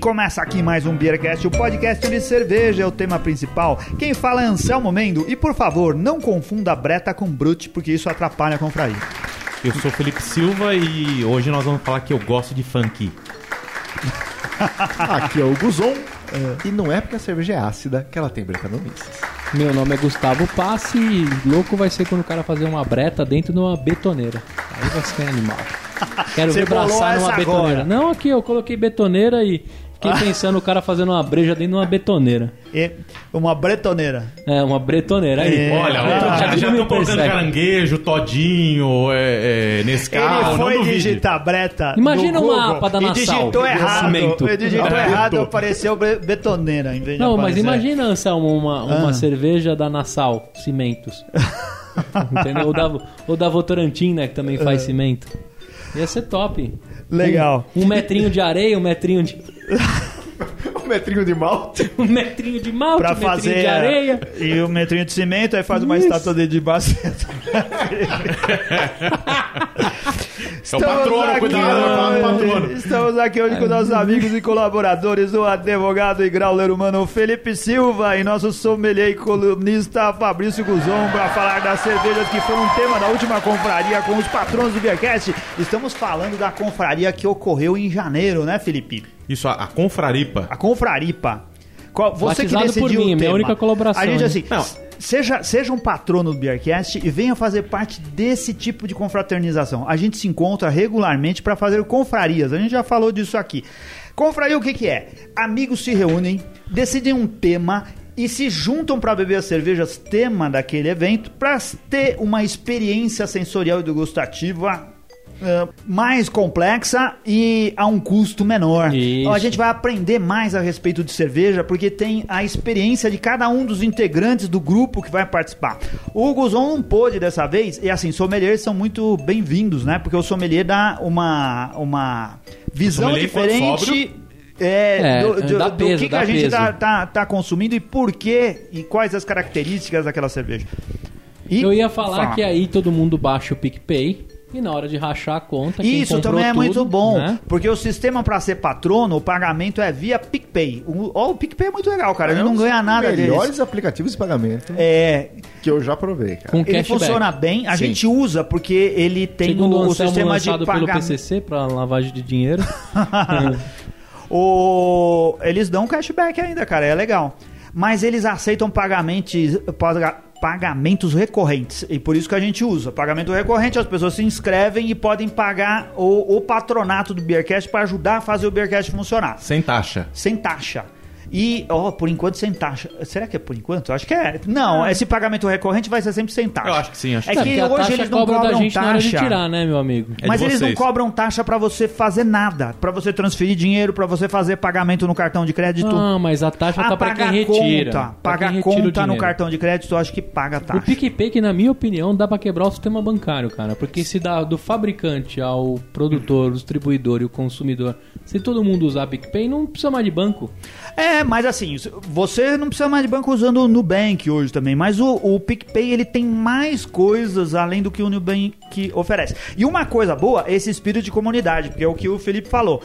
começa aqui mais um Beercast, o podcast onde cerveja é o tema principal. Quem fala é Anselmo Mendo e, por favor, não confunda Breta com Brute, porque isso atrapalha a confraria. Eu sou Felipe Silva e hoje nós vamos falar que eu gosto de funk. Aqui é o Guzon. E não é porque a cerveja é ácida que ela tem bretanomices. Meu nome é Gustavo Passe e louco vai ser quando o cara fazer uma breta dentro de uma betoneira. Aí vai ser animal. Quero Você ver braçar numa betoneira. agora. Não, aqui eu coloquei betoneira e fiquei pensando o cara fazendo uma breja dentro de uma betoneira. E uma bretoneira. É, uma bretoneira. Aí, É. Olha, Ah, já- me estão colocando caranguejo, todinho, é, é, Nescau, Ele foi digitar Breta. Imagina Google mapa da E Nassau, digitou de errado. cimento. Ele digitou É. errado, apareceu bre- betoneira em vez de Não, mas aparecer. imagina, Anselmo, uma, uma Ah. cerveja da Nassau, cimentos. Entendeu? Ou da, ou da Votorantim, né, que também faz cimento. Ia ser top. Legal. Um, um metrinho de areia, um metrinho de... Um metrinho de malte. Um metrinho de malte, Pra um metrinho fazer de areia. e o metrinho de cimento, aí faz uma estátua dele de baceta. É o patrono, cuidado, é o patrono. Estamos aqui hoje com nossos amigos e colaboradores, o advogado e grauler humano Felipe Silva e nosso sommelier e colunista Fabrício Guzon para falar das cervejas que foram tema da última confraria com os patrões do Beercast. Estamos falando da confraria que ocorreu em janeiro, né, Felipe? Isso, a, a confraripa. A Confraripa. Qual- Você que decidiu por mim, o minha tema. única colaboração, A gente assim, Não. seja, seja um patrono do Beercast e venha fazer parte desse tipo de confraternização. A gente se encontra regularmente para fazer confrarias. A gente já falou disso aqui. Confraria o que que é? Amigos se reúnem, decidem um tema e se juntam para beber as cervejas tema daquele evento para ter uma experiência sensorial e degustativa eh, mais complexa e a um custo menor. Isso. Então, a gente vai aprender mais a respeito de cerveja porque tem a experiência de cada um dos integrantes do grupo que vai participar. O Guzon não pôde dessa vez, e assim, sommeliers são muito bem-vindos, né? Porque o sommelier dá uma, uma visão diferente. É, É, do, do- dá do peso, que, que a gente peso. tá, tá, tá consumindo e por quê e quais as características daquela cerveja. E- Eu ia falar Fala. que aí todo mundo baixa o PicPay e na hora de rachar a conta, Isso também é tudo, muito bom, né? porque o sistema para ser patrono, o pagamento é via PicPay. O, ó, o PicPay é muito legal, cara. Ele É não um dos ganha nada deles. melhores aplicativos de pagamento É, que eu já provei, cara. Com ele cashback. funciona bem. A Sim. gente usa porque ele tem Segundo o, o sistema de lançado pelo pagamento. PCC para lavagem de dinheiro. O... Eles dão cashback ainda, cara, é legal. Mas eles aceitam pagamentos, paga- pagamentos recorrentes. E por isso que a gente usa. Pagamento recorrente, as pessoas se inscrevem e podem pagar o, o patronato do Beercast para ajudar a fazer o Beercast funcionar. Sem taxa. Sem taxa. E, ó, por enquanto sem taxa. Será que é por enquanto? Eu acho que é. Não, esse pagamento recorrente vai ser sempre sem taxa. Eu acho que sim, acho É que que a hoje taxa eles não cobra da cobram gente na hora de taxa. tirar, né, meu amigo? É Mas eles não cobram taxa pra você fazer nada, Pra você transferir dinheiro, pra você fazer pagamento no cartão de crédito. Ah, mas a taxa ah, tá para quem pagar retira. conta, pra pagar quem retira o conta no cartão de crédito, eu acho que paga O taxa. PicPay, que na minha opinião, dá pra quebrar o sistema bancário, cara. Porque se dá do fabricante ao produtor, o distribuidor e o consumidor, se todo mundo usar PicPay, não precisa mais de banco. É, mas assim, você não precisa mais de banco usando o Nubank hoje também, mas o, o PicPay ele tem mais coisas além do que o Nubank oferece. E uma coisa boa é esse espírito de comunidade, porque é o que o Felipe falou.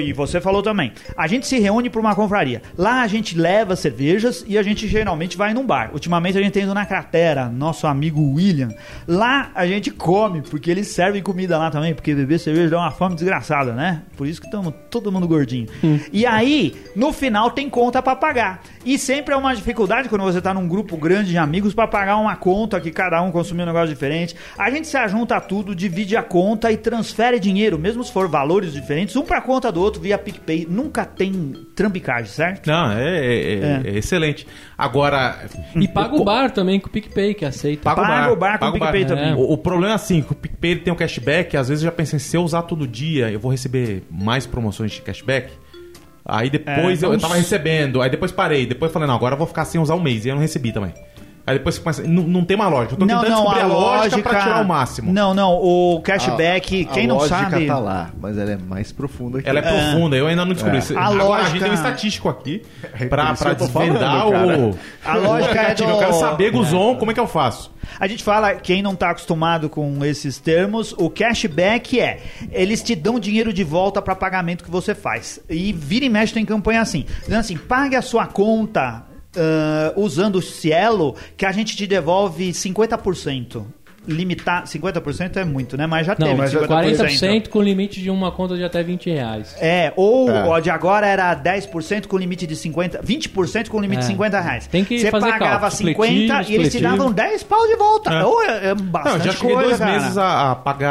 E você falou também. A gente se reúne para uma confraria. Lá a gente leva cervejas e a gente geralmente vai num bar. Ultimamente a gente tem ido na Cratera, nosso amigo William. Lá a gente come, porque eles servem comida lá também, porque beber cerveja dá uma fome desgraçada, né? Por isso que estamos todo mundo gordinho. E aí, no final tem conta para pagar. E sempre é uma dificuldade quando você tá num grupo grande de amigos para pagar uma conta que cada um consumiu um negócio diferente. A gente se ajunta tudo, divide a conta e transfere dinheiro, mesmo se for valores diferentes, um para conta do outro via PicPay. Nunca tem trambicagem, certo? Não, é, é- é- é excelente. Agora. E paga o bar também com o PicPay, que aceita. Paga o Paga bar, o bar com o PicPay bar. também. É. O, o problema é assim, que o PicPay tem um cashback, às vezes eu já pensei, se eu usar todo dia, eu vou receber mais promoções de cashback. Aí depois É, eu, eu vamos- tava recebendo, aí depois parei, depois falei, não, agora eu vou ficar sem usar um mês, e eu não recebi também. Aí depois você começa. Não, não tem uma lógica. Eu tô Não, tentando não, descobrir a a lógica lógica pra tirar o máximo. Não, não, o cashback, A- quem a não lógica sabe. tá lá, mas ela é mais profunda que Ela é profunda, eu ainda não descobri. É. A Agora a lógica- gente tem um estatístico aqui É pra, pra desvendar o. A lógica é do- Eu quero saber, Guzon, como é que eu faço? A gente fala, quem não tá acostumado com esses termos, o cashback é, eles te dão dinheiro de volta para pagamento que você faz. E vira e mexe tem campanha assim. Dizendo assim, pague a sua conta ah, usando o Cielo, que a gente te devolve 50%. Limitar, 50% é muito, né? Mas já Não, teve mas 50%. 40% com limite de uma conta de até 20 reais. É, ou É. ó, de agora era 10% com limite de 50, 20% com limite de É. 50 reais. Tem que Você fazer pagava cálculo, 50 supletivo, e eles te davam 10 pau de volta. É. Ou é, é Não, bastante já cheguei coisa, dois cara. meses a, a pagar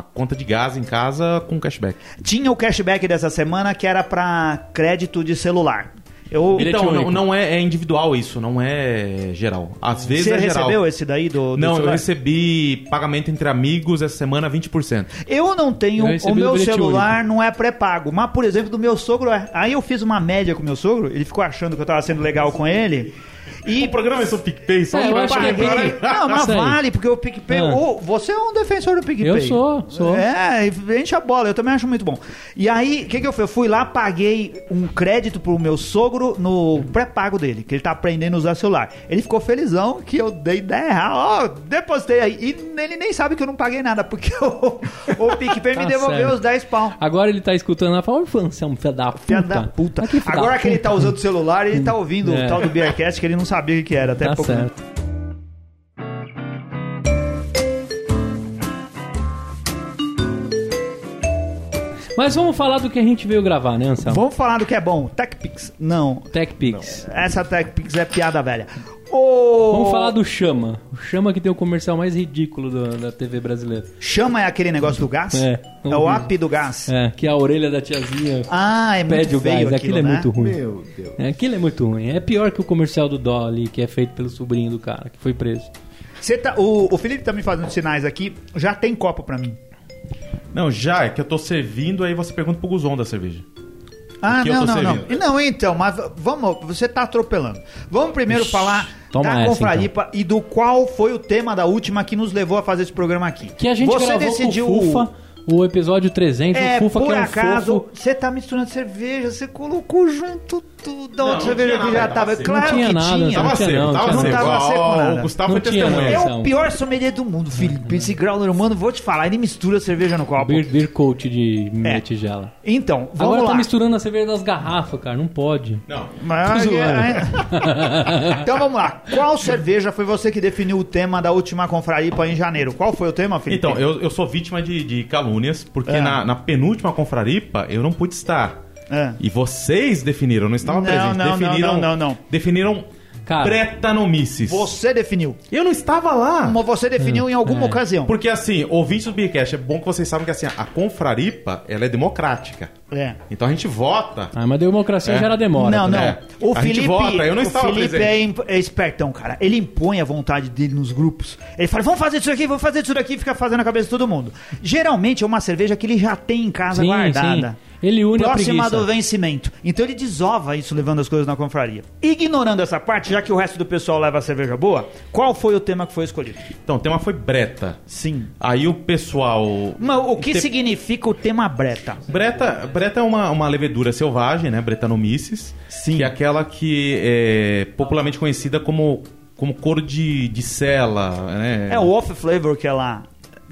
a conta de gás em casa com cashback. Tinha o cashback dessa semana que era pra crédito de celular. Eu, Bilhete Então, não, único. não é, é individual isso, não é geral. Às vezes você é geral. recebeu esse daí do, do Não, eu celular? recebi pagamento entre amigos essa semana 20%. Eu não tenho. Eu recebi o meu bilhete celular não é pré-pago. Mas, por exemplo, do meu sogro é. Aí eu fiz uma média com o meu sogro, ele ficou achando que eu tava sendo legal com ele. E O programa é sobre PicPay, só É, que eu vai é bem- Não, mas vale, porque o PicPay. Ah. Ô, você é um defensor do PicPay. Eu sou, sou. É, enche a bola, eu também acho muito bom. E aí, o que, que eu fiz? Eu fui lá, paguei um crédito pro meu sogro no pré-pago dele, que ele tá aprendendo a usar celular. Ele ficou felizão que eu dei 10 reais. Ó, depositei aí. E ele nem sabe que eu não paguei nada, porque o, o PicPay me Tá devolveu certo. os 10 pau. Agora ele tá escutando lá e fala, "Ô, Fran, você é um filho da puta. Filha da puta. Agora da que ele tá usando o celular, ele tá ouvindo É. o tal do Beercast, que ele não sabia o que era. Até Tá pouco certo. Mas vamos falar do que a gente veio gravar, né, Anselmo? Vamos falar do que é bom. TechPix. Não. TechPix. Essa TechPix é piada velha. Vamos falar do Chama. O Chama que tem o comercial mais ridículo do- da TV brasileira. Chama é aquele negócio do gás? É. É o app do gás. É, que a orelha da tiazinha Ah, é muito pede o gás. aquilo, Aquilo é né? muito ruim. Meu Deus. É, aquilo é muito ruim. É pior que o comercial do Dolly, que é feito pelo sobrinho do cara, que foi preso. Você tá, o, o Felipe tá me fazendo sinais aqui. Já tem copo pra mim. Não, já, é que eu tô servindo, aí você pergunta pro Guzon da cerveja. Ah, não, não, não. servindo. Não, então, mas vamos, você tá atropelando. Vamos primeiro falar toma da essa, então. Confraripa e do qual foi o tema da última que nos levou a fazer esse programa aqui. Que a gente você gravou decidiu com o Fufa, o episódio 300, É, o Fufa por que é um acaso, fofo. você tá misturando cerveja, você colocou junto tudo da outra cerveja que já tava seco. Claro Não tinha que nada, tinha. não Tava seco, não, tava seco. não. Tava seco nada. O Gustavo Não foi testemunha. não. É o pior sommelier do mundo, Felipe. Esse grau humano, vou te falar, ele mistura cerveja no copo. Beer, beer coat de É. tigela. Então, vamos Agora lá. tá misturando a cerveja das garrafas, cara. Não pode. Não. Mas- zoando. é- então vamos lá. Qual cerveja foi você que definiu o tema da última confraripa em janeiro? Qual foi o tema, Felipe? Então, eu, eu sou vítima de, de calúnias, porque É. na, na penúltima confraripa eu não pude estar. É. E vocês definiram, não estava Não, presente. não, não, definiram, não, não, não. Definiram Cara. pretanomices. Você definiu. Eu não estava lá. Como você definiu em alguma É. ocasião. Porque assim, ouvintes do Beercast, é bom que vocês sabem que assim, a confraripa, ela é democrática. É. Então a gente vota. Ah, mas democracia É. gera demora. não, não. também. É. O A gente Felipe, vota, eu não o estava Felipe presente. é, imp- é espertão, cara. Ele impõe a vontade dele nos grupos. Ele fala, vamos fazer isso aqui, vamos fazer isso daqui, e fica fazendo a cabeça de todo mundo. Geralmente é uma cerveja que ele já tem em casa Sim, guardada. sim. Ele une a Próxima preguiça. do vencimento. Então ele desova isso levando as coisas na confraria. Ignorando essa parte, já que o resto do pessoal leva a cerveja boa, qual foi o tema que foi escolhido? Então, o tema foi breta. Sim. Aí o pessoal. Mas o que Te- significa o tema breta? Breta, breta é uma, uma levedura selvagem, né? Brettanomyces. Sim. Que é aquela que é popularmente conhecida como, como cor de, de cela, né? É o off flavor que ela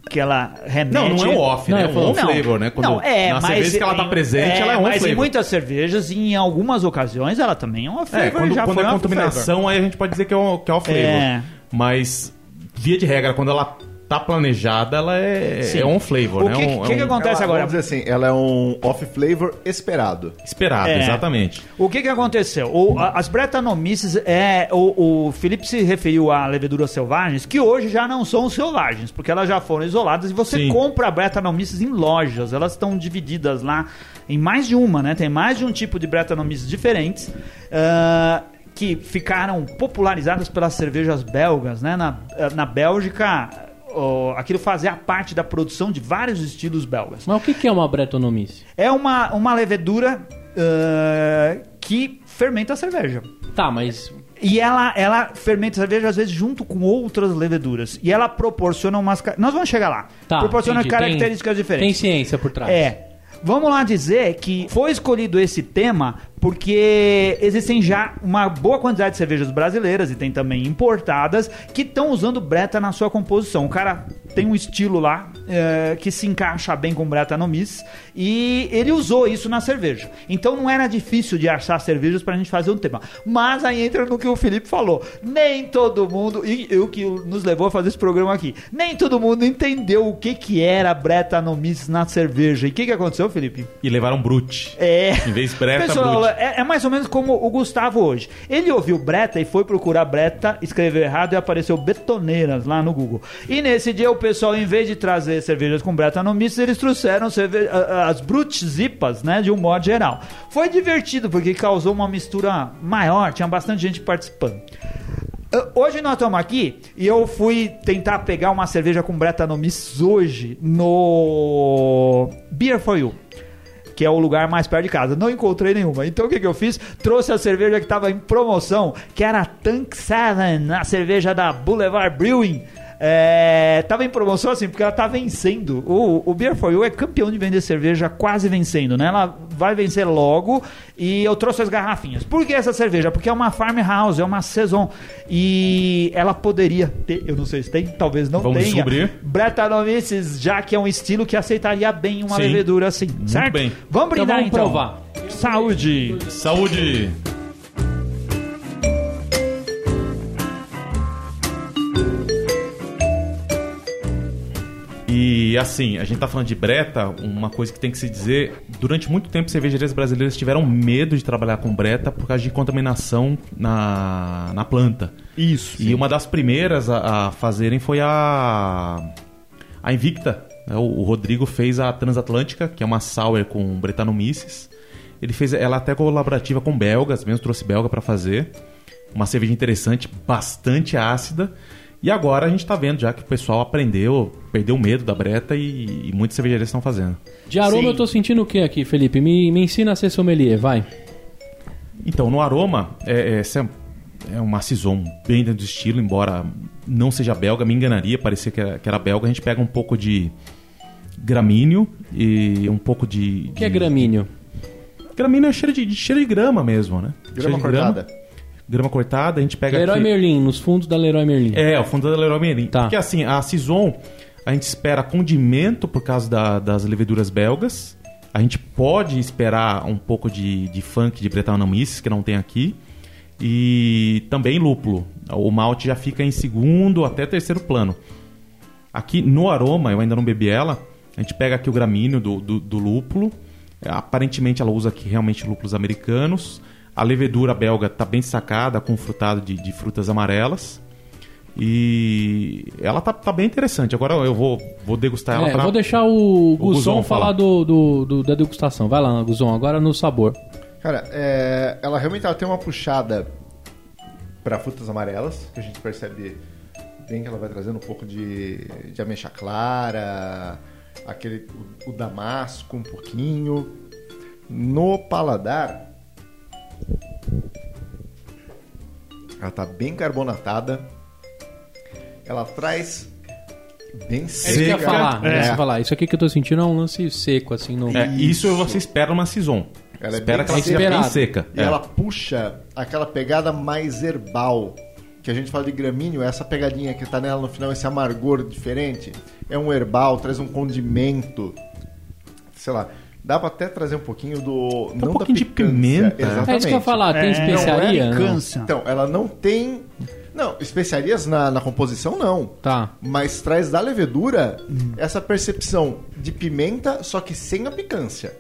que ela remete. Não, não é o off, Não, né? é É um flavor. on flavor, né? Quando, não, é, na mas cerveja que ela tá em- presente, ela é on mas flavor. em muitas cervejas, e em algumas ocasiões, ela também é um off É, flavor. quando, já quando foi é um off flavor. contaminação, aí a gente pode dizer que é o, que é o flavor. É. Mas, via de regra, quando ela tá planejada, ela é, Sim. é on flavor, O né? que, É um- que, é que um- acontece Ela, agora? Vamos dizer assim, ela é um off-flavor esperado. Esperado, É. exatamente. O que, que aconteceu? O- as Brettanomyces, é, o, o Felipe se referiu a leveduras selvagens, que hoje já não são selvagens, porque elas já foram isoladas e você Sim. compra Brettanomyces em lojas. Elas estão divididas lá em mais de uma, né? Tem mais de um tipo de Brettanomyces diferentes. ah, que ficaram popularizadas pelas cervejas belgas, né? Na, na Bélgica, ó, aquilo fazia parte da produção de vários estilos belgas. Mas o que é uma bretonomice? É uma, uma levedura ah, que fermenta a cerveja. Tá, mas E ela, ela fermenta a cerveja, às vezes, junto com outras leveduras. E ela proporciona umas. Nós vamos chegar lá. Tá, proporciona entendi. características Tem diferentes. ciência por trás. É. Vamos lá dizer que foi escolhido esse tema porque existem já uma boa quantidade de cervejas brasileiras e tem também importadas que estão usando Breta na sua composição. O cara tem um estilo lá é, que se encaixa bem com Breta no Miss e ele usou isso na cerveja. Então não era difícil de achar cervejas pra gente fazer um tema. Mas aí entra no que o Felipe falou. Nem todo mundo, e o que nos levou a fazer esse programa aqui, nem todo mundo entendeu o que, que era Breta no Miss na cerveja. E o que, que aconteceu, Felipe? E levaram Brute. É. Em vez de Breta, Pessoal, Brute. É, é mais ou menos como o Gustavo hoje. Ele ouviu Breta e foi procurar Breta, escreveu errado e apareceu Betoneiras lá no Google. E nesse dia o pessoal, em vez de trazer cervejas com Breta no misto, eles trouxeram as Brut Zipas, né, de um modo geral. Foi divertido porque causou uma mistura maior, tinha bastante gente participando. Hoje nós estamos aqui e eu fui tentar pegar uma cerveja com Bretanomices hoje no Beer for You que é o lugar mais perto de casa. Não encontrei nenhuma. Então o que, que eu fiz? Trouxe a cerveja que estava em promoção, que era Tank 7, a cerveja da Boulevard Brewing. É, tava em promoção assim, porque ela tá vencendo. O, o Beer for You é campeão de vender cerveja quase vencendo, né? Ela vai vencer logo e eu trouxe as garrafinhas. Por que essa cerveja? Porque é uma farmhouse, é uma saison e ela poderia ter, eu não sei se tem, talvez não Vamos tenha. descobrir. Brettanomyces, já que é um estilo que aceitaria bem uma Sim. levedura assim, certo? bem. Vamos Então brindar vamos então. provar. Saúde. Saúde! E assim, a gente tá falando de breta, uma coisa que tem que se dizer, durante muito tempo cervejarias brasileiras tiveram medo de trabalhar com breta por causa de contaminação na, na planta. Isso. E uma das primeiras a, a fazerem foi a a Invicta. né? O, o Rodrigo fez a Transatlântica, que é uma sour com Brettanomyces. Ele fez ela até colaborativa com belgas, mesmo trouxe belga para fazer. Uma cerveja interessante, bastante ácida. E agora a gente tá vendo já que o pessoal aprendeu, perdeu o medo da breta e, e muitas cervejarias estão fazendo. De aroma Sim. eu tô sentindo o que aqui, Felipe? Me, me ensina a ser sommelier, vai. Então, no aroma, é, é, essa é uma saison bem dentro do estilo, embora não seja belga, me enganaria, parecia que era, que era belga. A gente pega um pouco de gramíneo e um pouco de... O que é gramíneo? Gramíneo é cheiro de, de cheiro de grama mesmo, né? Grama Cheiro de cortada. Grama cortada, a gente pega Leroy aqui... Merlin, nos fundos da Leroy Merlin. É, o fundo da Leroy Merlin. Tá. Porque assim, a Saison, a gente espera condimento por causa da- das leveduras belgas. A gente pode esperar um pouco de, de funk de Brettanomyces, que não tem aqui. E também lúpulo. O malte já fica em segundo até terceiro plano. Aqui no aroma, eu ainda não bebi ela. A gente pega aqui o gramíneo do, do, do lúpulo. Aparentemente ela usa aqui realmente lúpulos americanos. A levedura belga está bem destacada, com frutado de, de frutas amarelas. E ela tá, tá bem interessante. Agora eu vou, vou degustar ela É, pra... vou deixar o Guzon Guzon falar falar. do, do- do- da degustação. Vai lá, Guzon, agora no sabor. Cara, é, ela realmente ela tem uma puxada para frutas amarelas, que a gente percebe bem que ela vai trazendo um pouco de, de ameixa clara, aquele o, o damasco um pouquinho. No paladar, ela tá bem carbonatada. Ela traz bem É isso que eu ia seca. falar. É. é isso que eu ia falar. Isso aqui que eu tô sentindo é um lance seco, assim. No... É, isso você espera uma Saison. Ela é espera bem que ela seja bem seca. E É. ela puxa aquela pegada mais herbal. Que a gente fala de gramíneo, essa pegadinha que tá nela no final, esse amargor diferente. É um herbal, traz um condimento. Sei lá, dá pra até trazer um pouquinho do. não um pouquinho da de picância, pimenta. Exatamente. É isso que eu ia falar. Tem É, especiaria? não é picância. Então, ela não tem. Não, especiarias na, na composição não. Tá. Mas traz da levedura essa percepção de pimenta, só que sem a picância.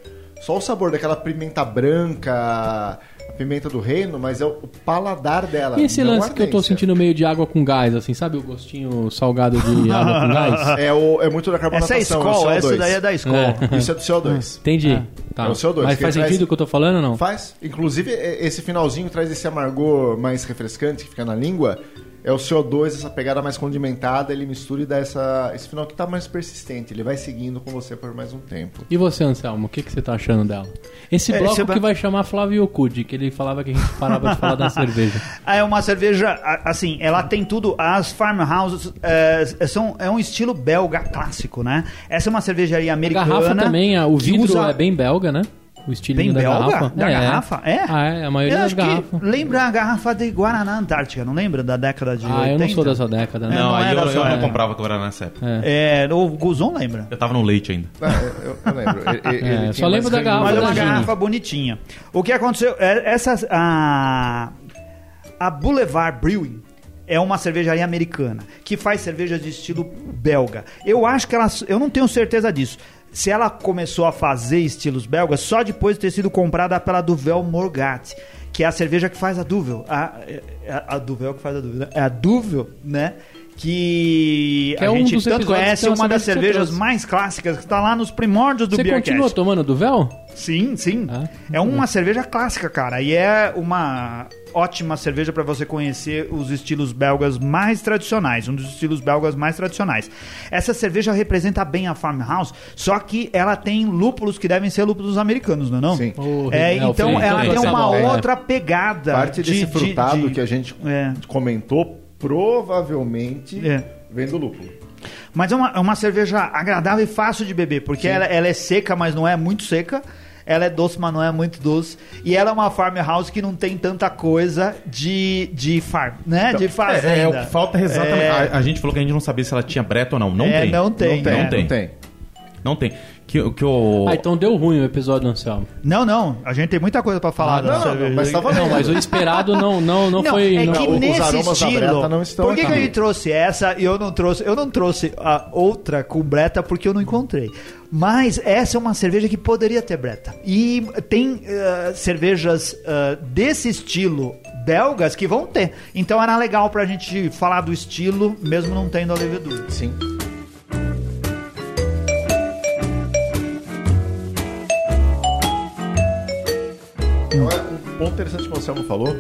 Só o sabor daquela pimenta branca, a pimenta do reino, mas é o o paladar dela. E esse lance que eu tô sentindo meio de água com gás, assim, sabe o gostinho salgado de água com gás? É, o, é muito da Essa carbonatação. é escola, é essa CO2. daí é da escola. Isso é do CO2. Entendi. Tá. É o CO2, Mas faz traz- sentido o que eu tô falando ou não? Faz. Inclusive, esse finalzinho traz esse amargor mais refrescante que fica na língua. É o CO2, essa pegada mais condimentada, ele mistura e dá essa, esse final que tá mais persistente. Ele vai seguindo com você por mais um tempo. E você, Anselmo, o que, que você tá achando dela? Esse É, bloco esse é que vai chamar Flávio Yokuji, que ele falava que a gente parava de falar da cerveja. Ah, É uma cerveja, a- assim, ela tem tudo. As farmhouses é, são, é um estilo belga clássico, né? Essa é uma cervejaria A americana. garrafa também, a- o vidro usa- é bem belga, né? O estilinho Bem da belga? garrafa. Da é, garrafa? É? Ah, é, a maioria Eu das acho que garrafas. lembra a garrafa de Guaraná Antártica, não lembra? Da década de Ah, 80? eu não sou dessa década, né? É, Não, não eu, só- eu não é. comprava Guaraná nessa época. É, o Guzon lembra. Eu tava no leite ainda. Ah, eu, eu lembro. Ele- ele É, tinha só lembro da garrafa Mas é uma garrafa bonitinha. O que aconteceu? é, Essa, a, a Boulevard Brewing é uma cervejaria americana que faz cerveja de estilo belga. Eu acho que ela. Eu não tenho certeza disso. Se ela começou a fazer estilos belgas só depois de ter sido comprada pela Duvel Morgat, que é a cerveja que faz a Duvel. A, a, a Duvel que faz a Duvel. né? É a Duvel, né? Que, Que é a um gente tanto conhece, uma das você cervejas mais clássicas, que está lá nos primórdios do Você Beercast. continua tomando do véu? Sim, sim. Ah. É uma cerveja clássica, cara. E é uma ótima cerveja para você conhecer os estilos belgas mais tradicionais, um dos estilos belgas mais tradicionais. Essa cerveja representa bem a farmhouse, só que ela tem lúpulos que devem ser lúpulos americanos, não é não? Sim. É, então ela tem uma É. outra pegada. Parte de- desse de- frutado de- que a gente É. comentou, provavelmente É. vem do lúpulo. Mas é uma, é uma cerveja agradável e fácil de beber, porque ela, ela é seca, mas não é muito seca. Ela é doce, mas não é muito doce. E ela é uma farmhouse que não tem tanta coisa de, de farm, né? de fazenda. É, é, o que falta é exatamente. É. A, a gente falou que a gente não sabia se ela tinha breta ou não. Não É, tem. não tem, não tem? Não tem. não tem. Não tem. Que, que o... Ah, então deu ruim o episódio do Anselmo. Não, não. A gente tem muita coisa pra falar Ah, não, não, mas valendo. Não, mas o esperado não, não, não, foi. é não- que os nesse estilo. Não estão por que, que a aqui. gente trouxe essa e eu não trouxe? Eu não trouxe a outra com breta porque eu não encontrei. Mas essa é uma cerveja que poderia ter breta. E tem eh, cervejas eh, desse estilo belgas que vão ter. Então era legal pra gente falar do estilo, mesmo não tendo a levedura. Sim. Um ponto interessante que o Anselmo falou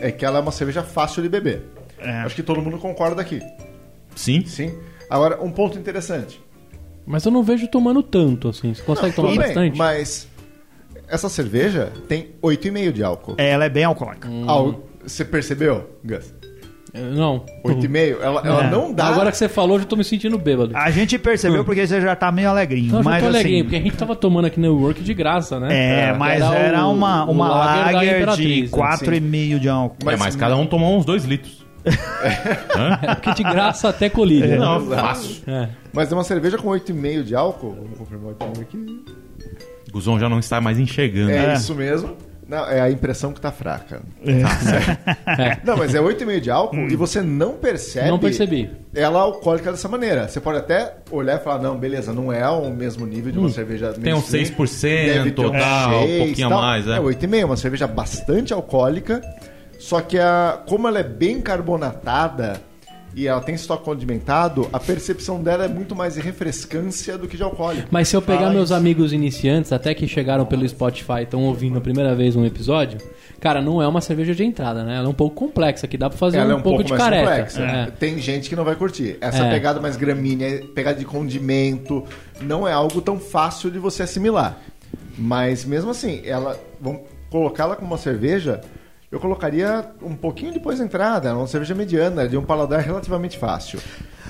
é que ela é uma cerveja fácil de beber. É. Acho que todo mundo concorda aqui. Sim. Sim. Agora, um ponto interessante. Mas eu não vejo tomando tanto, assim. Você consegue tomar Tudo bem, bastante? mas essa cerveja tem 8,5 de álcool. Ela é bem alcoólica. Al- Você percebeu, Gus? Eu- Não. 8,5? Ela, ela É. não dá. Agora que você falou, eu já tô me sentindo bêbado. A gente percebeu porque você já tá meio alegrinho. Não, eu mas tô assim, alegrinho, porque a gente tava tomando aqui no Work de graça, né? É, mas Era era, o- uma, o uma lager lager de Imperatriz, né? 4,5 de álcool. Mas, é, mas cada um tomou uns dois litros. Hã? Porque de graça até colírio. Não, exato. fácil. É. Mas é uma cerveja com 8,5 de álcool. Vamos confirmar 8,5 aqui. Guzon já não está mais enxergando. É, É. isso mesmo. Não, é a impressão que tá fraca. É. Não, mas é 8,5 de álcool e você não percebe. Não percebi. Ela alcoólica dessa maneira. Você pode até olhar e falar, não, beleza, não é o mesmo nível de uma cerveja Tem uns mainstream. 6%, Deve ter um tal, um seis, pouquinho a tal. mais, é. É 8,5, uma cerveja bastante alcoólica. Só que a, como ela é bem carbonatada e ela tem estoque condimentado, a percepção dela é muito mais de refrescância do que de alcoólico. Mas se eu pegar Fala meus amigos iniciantes, até que chegaram pelo Spotify e estão ouvindo a primeira vez um episódio, cara, não é uma cerveja de entrada, né? Ela é um pouco complexa, que dá pra fazer ela um, é um pouco, pouco, de complexa. É. Tem gente que não vai curtir. Essa É. pegada mais gramínea, pegada de condimento, não é algo tão fácil de você assimilar. Mas mesmo assim, ela vamos colocá-la como uma cerveja, eu colocaria um pouquinho depois da entrada, uma cerveja mediana, de um paladar relativamente fácil.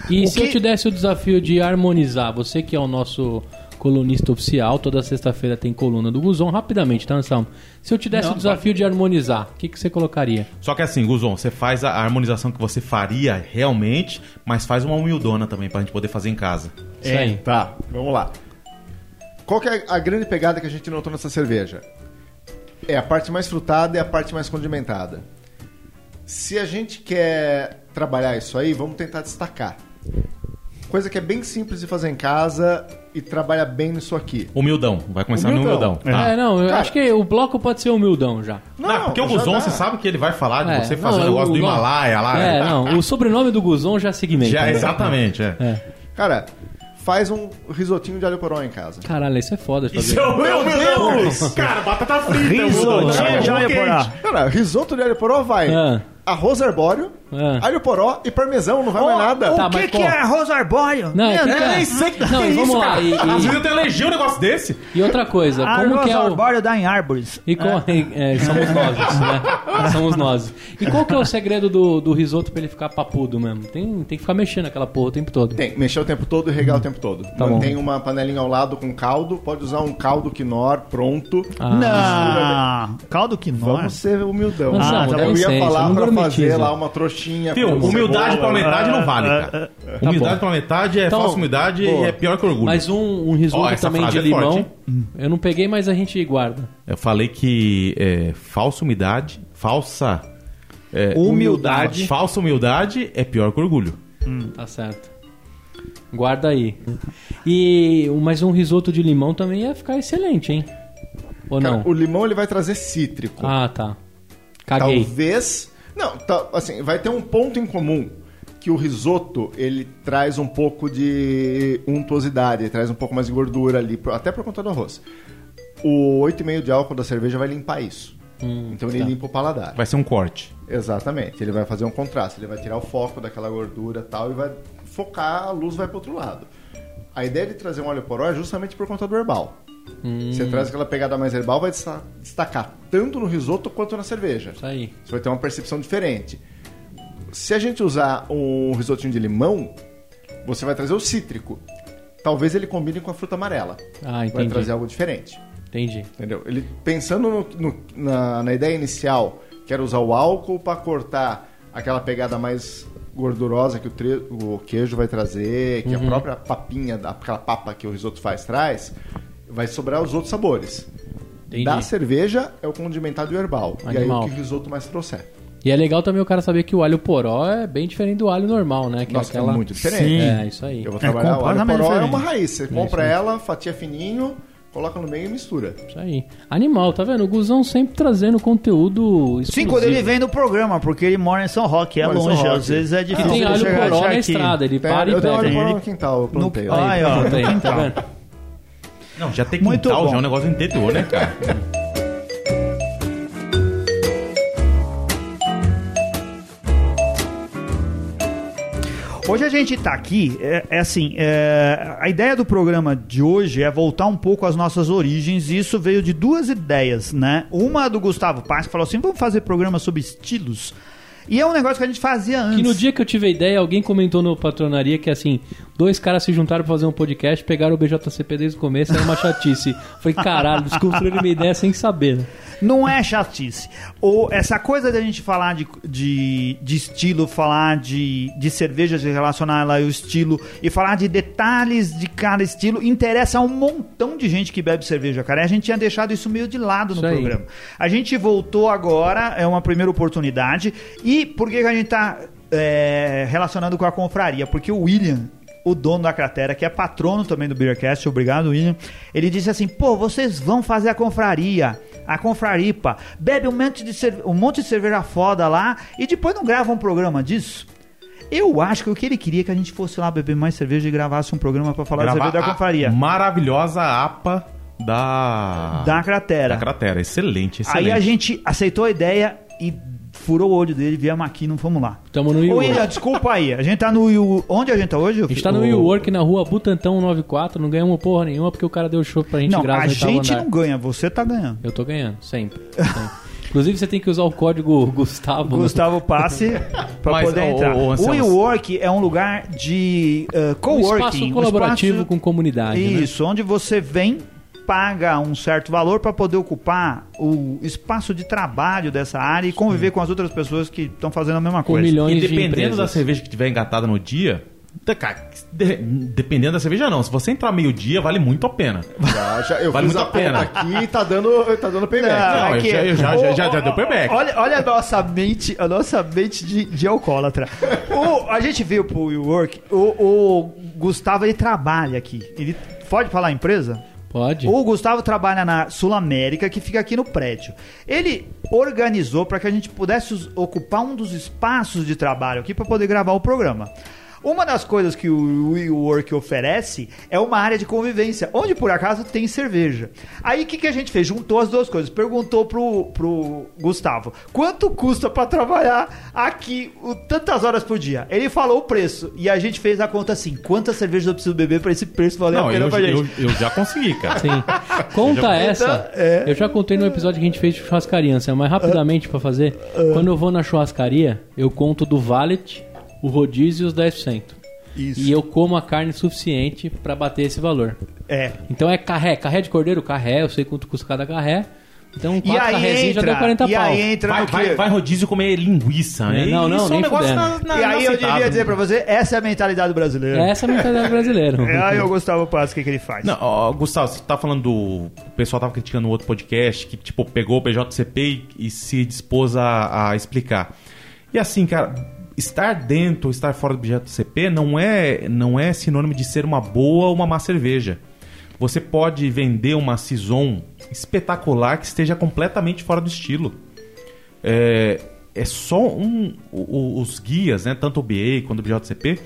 E O se eu que- te desse o desafio de harmonizar, você que é o nosso colunista oficial, toda sexta-feira tem coluna do Guzon, rapidamente, tá, Anselmo? Se eu te desse Não, o desafio de harmonizar, o que, que você colocaria? Só que assim, Guzon, você faz a harmonização que você faria realmente, mas faz uma humildona também pra gente poder fazer em casa. Aí. Tá, vamos lá. Qual que é a grande pegada que a gente notou nessa cerveja? É a parte mais frutada e a parte mais condimentada. Se a gente quer trabalhar isso aí, vamos tentar destacar. Coisa que é bem simples de fazer em casa e trabalha bem nisso aqui. Humildão, vai começar no Humildão. humildão. tá? É, não, eu Cara- acho que o bloco pode ser humildão já. Não, porque o Guzon, dá. você sabe que ele vai falar de É, você fazer não, o negócio o- do Himalaia lá. É, não, o sobrenome do Guzon já segmenta. Já, né? exatamente, é. É. Cara, faz um risotinho de alho poró em casa. Caralho, isso é foda de fazer. Isso é o meu Deus! Cara, batata frita. Risotinho humildão, de alho poró. Cara, risoto de alho poró vai Ah. Arroz arbóreo, Ah. Alho poró e parmesão, não vai mais nada. O Tá, que, mas que qual? é arroz arbóreo? Não, é Meu que- é, nem sei que Não, que e é vamos isso, lá, cara. e- e- Às vezes eu tenho alergia a um negócio desse. E outra coisa, como arroz que é o... arbóreo dá em árvores. E qual, é, somos nós, né? Somos nós. E qual que é o segredo do, do risoto pra ele ficar papudo mesmo? Tem, tem que ficar mexendo aquela porra o tempo todo. Tem, mexer o tempo todo e regar o tempo todo. Tá bom. Mantém uma panelinha ao lado com caldo, pode usar um caldo quinor pronto. Ah, Não, caldo que Vamos ser humildão. Não, Ah, eu dá ia falar pra fazer lá uma trouxinha. Fio, com humildade cebola, pela metade não vale, Ah, cara. Tá humildade bom. pela metade é Então, falsa humildade boa. e é pior que orgulho. mas um, um risoto Ó, essa também de é limão. forte, eu não peguei, mas a gente guarda. Eu falei que é, falsa humildade, falsa é, Humildade. falsa humildade é pior que orgulho. Tá certo. Guarda aí. E mas um risoto de limão também ia ficar excelente, hein? Ou Cara, não? o limão ele vai trazer cítrico. Ah, tá. Caguei. Talvez. Não, tá, assim, vai ter um ponto em comum. Que o risoto, ele traz um pouco de untuosidade, ele traz um pouco mais de gordura ali, até por conta do arroz. O 8,5 de álcool da cerveja vai limpar isso. Hum, então ele tá. limpa o paladar. Vai ser um corte. Exatamente. Ele vai fazer um contraste, ele vai tirar o foco daquela gordura e tal e vai focar, a luz vai para outro lado. A ideia de trazer um óleo poró é justamente por conta do herbal. Hum. Você traz aquela pegada mais herbal, vai desta- destacar tanto no risoto quanto na cerveja. Isso aí. Você vai ter uma percepção diferente. Se a gente usar um risotinho de limão, você vai trazer o cítrico. Talvez ele combine com a fruta amarela. Ah, Vai entendi. trazer algo diferente. Entendi. Entendeu? Ele pensando no- no- na, na ideia inicial, que era usar o álcool para cortar aquela pegada mais gordurosa que o, tre- o queijo vai trazer, que a própria papinha, da- aquela papa que o risoto faz traz, vai sobrar os outros sabores. Entendi. Da cerveja é o condimentado e o herbal. E aí Animal. o que o risoto mais trouxer. E é legal também o cara saber que o alho poró é bem diferente do alho normal, né? Que Nossa, é aquela... é muito diferente. Sim. É, isso aí. Eu vou trabalhar o alho poró é diferente. uma raiz. Você compra isso aí. ela, fatia fininho, coloca no meio e mistura. Isso aí. Animal, tá vendo? O Guzão sempre trazendo conteúdo Sim, exclusivo. quando ele vem no programa, porque ele mora em São Roque, é Mora longe, Roque. às vezes é Que difícil. tem ele alho poró na aqui. estrada, ele Pega- para e eu tenho pega. alho poró no quintal, eu plantei. No- ó, aí, no tá vendo? Não, já tem Muito quintal, bom. já é um negócio interior, né, cara? Hoje a gente tá aqui, é, é assim, é, a ideia do programa de hoje é voltar um pouco às nossas origens e isso veio de duas ideias, né? Uma do Gustavo Paz, que falou assim, vamos fazer programa sobre estilos. E é um negócio que a gente fazia antes. Que no dia que eu tive a ideia, alguém comentou no Patronaria que assim, dois caras se juntaram pra fazer um podcast, pegaram o BJCP desde o começo, era uma chatice. Falei, caralho, desconstruíram minha ideia sem saber. né? Não é chatice. Ou essa coisa da gente falar de, de, de estilo, falar de, de cervejas e relacionar ela ao estilo e falar de detalhes de cada estilo interessa a um montão de gente que bebe cerveja, cara. E a gente tinha deixado isso meio de lado no Isso aí. programa. A gente voltou agora, é uma primeira oportunidade. E por que, que a gente tá é, relacionando com a confraria? Porque o William o dono da cratera, que é patrono também do Beercast, obrigado, William. Ele disse assim: pô, vocês vão fazer a confraria, a confraripa, bebe um monte, de cerve- um monte de cerveja foda lá e depois não grava um programa disso? Eu acho que o que ele queria é que a gente fosse lá beber mais cerveja e gravasse um programa pra falar da Gravar cerveja da confraria. Maravilhosa APA da... Da cratera. Da cratera. Excelente, excelente. Aí a gente aceitou a ideia e furou o olho dele, viemos aqui não fomos lá. Tamo no. Ilha, desculpa aí. A gente tá no. Will- Onde a gente tá hoje? A gente tá no WeWork na rua Butantão 94, não ganhamos porra nenhuma porque o cara deu show pra gente Não, gravar a gente andar. não ganha, você tá ganhando. Eu tô ganhando, sempre. sempre. Inclusive você tem que usar o código Gustavo. no- Gustavo Passe pra Mas, poder entrar. o WeWork é um lugar de uh, Um coworking. espaço um colaborativo espaço- com comunidade, né? Isso, onde você vem, paga um certo valor para poder ocupar o espaço de trabalho dessa área e conviver com as outras pessoas que estão fazendo a mesma Com coisa. milhões E de dependendo empresas. da cerveja que tiver engatada no dia, tá, cara, de- dependendo da cerveja não. Se você entrar meio-dia, vale muito a pena. Já, já, eu Vale fiz muito a a pena. aqui e tá dando, tá dando payback. Não, Não, é que- já- já- já- Ô, já- já deu payback. Olha, olha a nossa mente, a nossa mente de, de alcoólatra. O- a gente veio pro WeWork, o, o Gustavo ele trabalha aqui. Ele pode falar a empresa? Pode. O Gustavo trabalha na Sul América, que fica aqui no prédio. Ele organizou para que a gente pudesse ocupar um dos espaços de trabalho aqui para poder gravar o programa. Uma das coisas que o WeWork oferece é uma área de convivência, onde por acaso tem cerveja. Aí o que, que a gente fez? Juntou as duas coisas. Perguntou pro, pro Gustavo, quanto custa pra trabalhar aqui o- tantas horas por dia? Ele falou o preço. E a gente fez a conta assim, quantas cervejas eu preciso beber pra esse preço valer Não, a pena eu, pra gente? eu, eu já consegui, cara. Sim. Conta essa. é. Eu já contei no episódio que a gente fez de churrascaria, mas rapidamente pra fazer. Quando eu vou na churrascaria, eu conto do valet, o rodízio e os 10%. Isso. E eu como a carne suficiente pra bater esse valor. É. Então é carré, carré de cordeiro, carré, eu sei quanto custa cada carré. Então E quatro aí carrezinhos já entra, deu 40 e pau. aí entra Vai, no vai, que... vai rodízio comer linguiça, né? Não, não, Isso é um nem negócio na, na, E aí eu devia dizer pra você, essa é a mentalidade brasileira. Essa é a mentalidade brasileira. É aí o Gustavo Paz, o que, que ele faz? Não, ó, Gustavo, você tá falando do. O pessoal tava criticando o outro podcast que, tipo, pegou o BJCP e, e se dispôs a, a explicar. E assim, cara, estar dentro ou estar fora do BJCP não é, não é sinônimo de ser uma boa ou uma má cerveja. Você pode vender uma Saison espetacular que esteja completamente fora do estilo. É, é só um. os guias, né? Tanto o BA quanto o BJCP,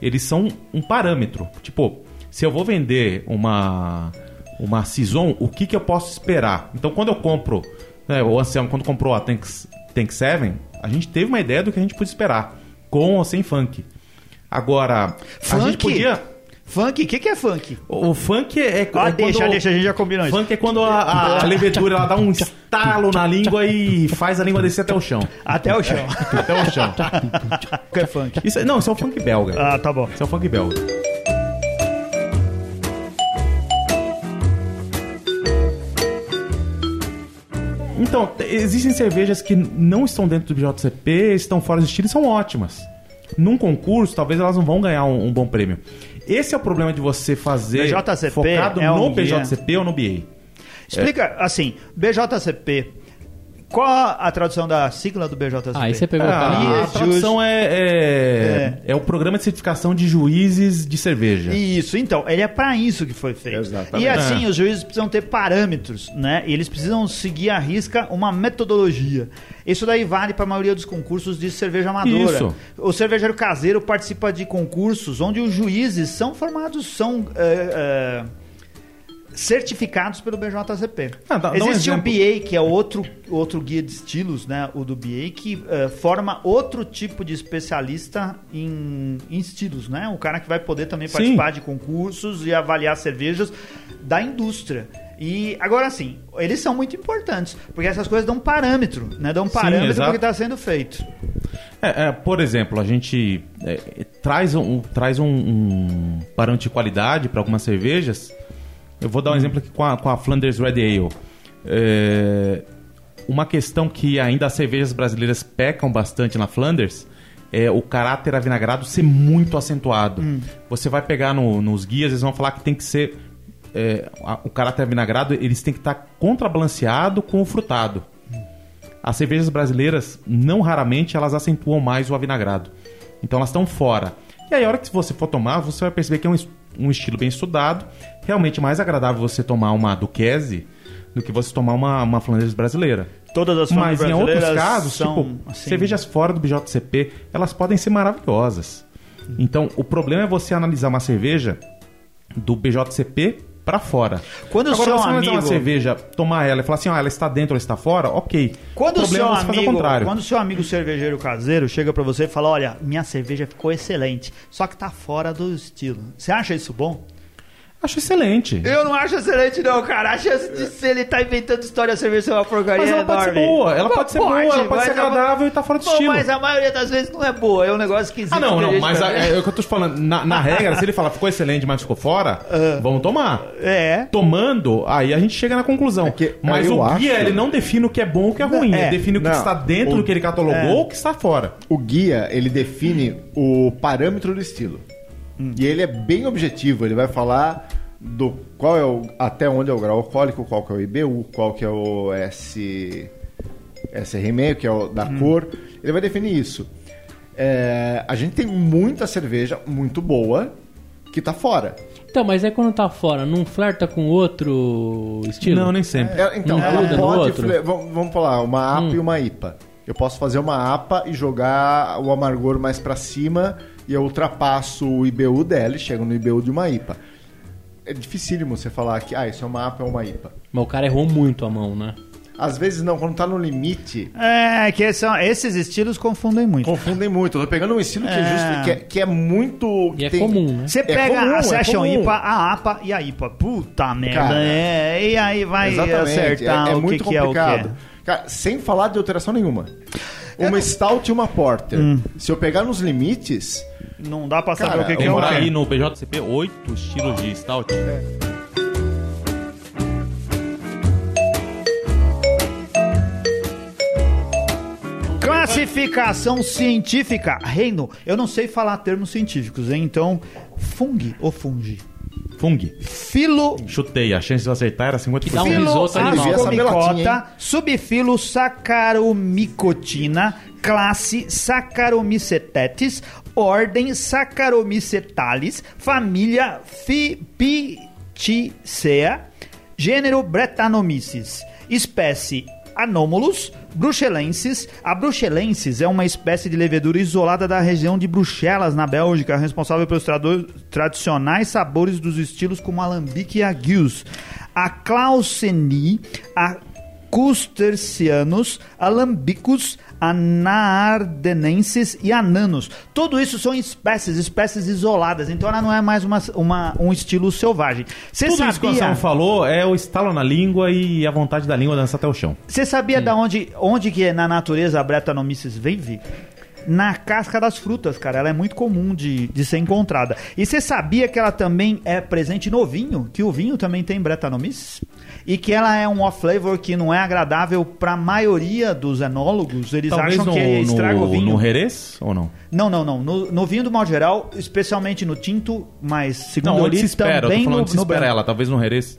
eles são um parâmetro. Tipo, se eu vou vender uma. Uma Saison, o que, que eu posso esperar? Então, quando eu compro. Né, o Anselmo, quando comprou a Tanks, Tank 7, a gente teve uma ideia do que a gente podia esperar. Com ou sem funk. Agora, a gente podia. Funk? O que, que é funk? O, o funk é. é Ah, quando- deixa, deixa, a gente já combinou isso. Funk é quando a, a, a levedura ela dá um estalo na língua e faz a língua descer até o chão. Até o chão. Até o chão. O que é funk? Isso, é- não, isso é o funk belga. Ah, tá bom. Isso é o funk belga. Então, existem cervejas que não estão dentro do BJCP, estão fora do estilo e são ótimas. Num concurso, talvez elas não vão ganhar um, um bom prêmio. Esse é o problema de você fazer BJCP focado é no um. BJCP ou no BA. Explica, assim, BJCP. Qual a tradução da sigla do BJCP? Aí você pegou Ah, a tradução é, é, é o programa de certificação de juízes de cerveja. Isso, então, ele é pra isso que foi feito. Exatamente. E assim, É. os juízes precisam ter parâmetros, né? E eles precisam seguir à risca uma metodologia. Isso daí vale para a maioria dos concursos de cerveja amadora. Isso. O cervejeiro caseiro participa de concursos onde os juízes são formados, são é, é, certificados pelo BJCP. Ah, dá- dá um Existe o. BA, que é outro, outro guia de estilos, né? O do BA, que eh, forma outro tipo de especialista em, em estilos, né? O cara que vai poder também Sim. participar de concursos e avaliar cervejas da indústria. E agora sim, eles são muito importantes, porque essas coisas dão parâmetro, né? Dão parâmetro exato. do que está sendo feito. É, é, por exemplo, a gente é, traz um, traz um, um parâmetro de qualidade para algumas cervejas. Eu vou dar um exemplo aqui com a, com a Flanders Red Ale. É, uma questão que ainda as cervejas brasileiras pecam bastante na Flanders é o caráter avinagrado ser muito acentuado. Você vai pegar no- nos guias, eles vão falar que tem que ser. é, a- o caráter avinagrado, eles têm que estar contrabalanceado com o frutado. As cervejas brasileiras, não raramente, elas acentuam mais o avinagrado. Então elas estão fora. E aí, a hora que você for tomar, você vai perceber que é um, um estilo bem estudado. Realmente é mais agradável você tomar uma Duquesne do que você tomar uma, uma Flanders brasileira. Todas as Mas em outros casos, são, tipo, assim, cervejas fora do BJCP, elas podem ser maravilhosas. Então, o problema é você analisar uma cerveja do BJCP pra fora. Quando o Agora, seu você analisar uma amigo- cerveja, tomar ela e falar assim, ah, ela está dentro ou está fora, ok. Quando o o, seu é o amigo, contrário. quando o seu amigo cervejeiro caseiro chega pra você e fala: Olha, minha cerveja ficou excelente, só que tá fora do estilo. Você acha isso bom? Acho excelente. Eu não acho excelente, não, cara. A chance de se ele tá inventando história de cerveja ser uma porcaria Mas ela é pode ser enorme. boa, ela pode ser boa, ela pode ser a- agradável e tá fora do Bom, estilo. Mas a maioria das vezes não é boa, é um negócio esquisito. Ah, não, a não, mas a- faz. é, o que eu tô te falando. Na, na regra, se ele falar ficou excelente, mas ficou fora, vamos tomar. É. Tomando, aí a gente chega na conclusão. É que, mas eu o guia, acho- ele não define o que é bom ou o que é ruim. é, ele define o que não. está dentro O- do que ele catalogou é. ou o que está fora. O guia, ele define o parâmetro do estilo. E ele é bem objetivo, ele vai falar do qual é o até onde é o grau alcoólico, qual que é o IBU, qual que é o S SR6, que é o da cor. Ele vai definir isso. É, a gente tem muita cerveja muito boa que tá fora. Então, mas é quando tá fora, não flerta com outro estilo? Não, nem sempre. É, então, Não ela pode. outro? fle- Vamos, vamos falar, uma APA Hum. e uma IPA. Eu posso fazer uma APA e jogar o amargor mais pra cima e eu ultrapasso o IBU dela e chego no IBU de uma IPA. É dificílimo você falar que, ah, isso é uma APA ou uma IPA. Mas o cara errou muito a mão, né? Às vezes não, quando tá no limite, É, que são, esses estilos confundem muito. confundem muito. Eu tô pegando um estilo que é, É. justo, que é, que é muito. E é tem- comum, né? Você É pega comum, a é Session comum. IPA, a APA e a IPA. Puta merda. Cara, é, e aí vai acertar é, é o muito que, que é o complicado. que. Cara, sem falar de alteração nenhuma. Uma Stout e uma Porter. Hum. Se eu pegar nos limites, Não dá pra saber Cara, o que, que Tem é o que. aí no BJCP oito estilos de stout. Classificação científica. Reino, eu não sei falar termos científicos, hein? Então, fungi ou fungi? Fung. Filo Chutei, a chance de eu acertar era 50%. Que dá um Filo risoto animal. Ascomicota, subfilo Saccharomycotina, classe Saccharomycetes, ordem Saccharomycetales, família Fipicea, gênero Brettanomyces, espécie Anomalus, bruxelensis. A bruxelensis é uma espécie de levedura isolada da região de Bruxelas, na Bélgica, responsável pelos tradicionais sabores dos estilos como alambique e aguius. A Clauseni, a Custercianos, Alambicus, Anaardenenses e Ananos. Tudo isso são espécies, espécies isoladas. Então ela não é mais uma, uma- um estilo selvagem. Você Tudo isso que o sabia? Anselmo falou é o estalo na língua e a vontade da língua dançar até o chão. Você sabia da onde, onde que na natureza a Brettanomyces vive? Na casca das frutas, cara. Ela é muito comum de, de ser encontrada. E você sabia que ela também é presente no vinho? Que o vinho também tem Brettanomyces? E que ela é um off-flavor que não é agradável para a maioria dos enólogos. Eles Talvez acham no, que estraga o no, vinho. no Jerez ou não? Não, não, não. No, no vinho do modo geral, especialmente no tinto, mas segundo Não, eu li, se espera? Eu tô também falando no, se espera ela. Talvez no Jerez.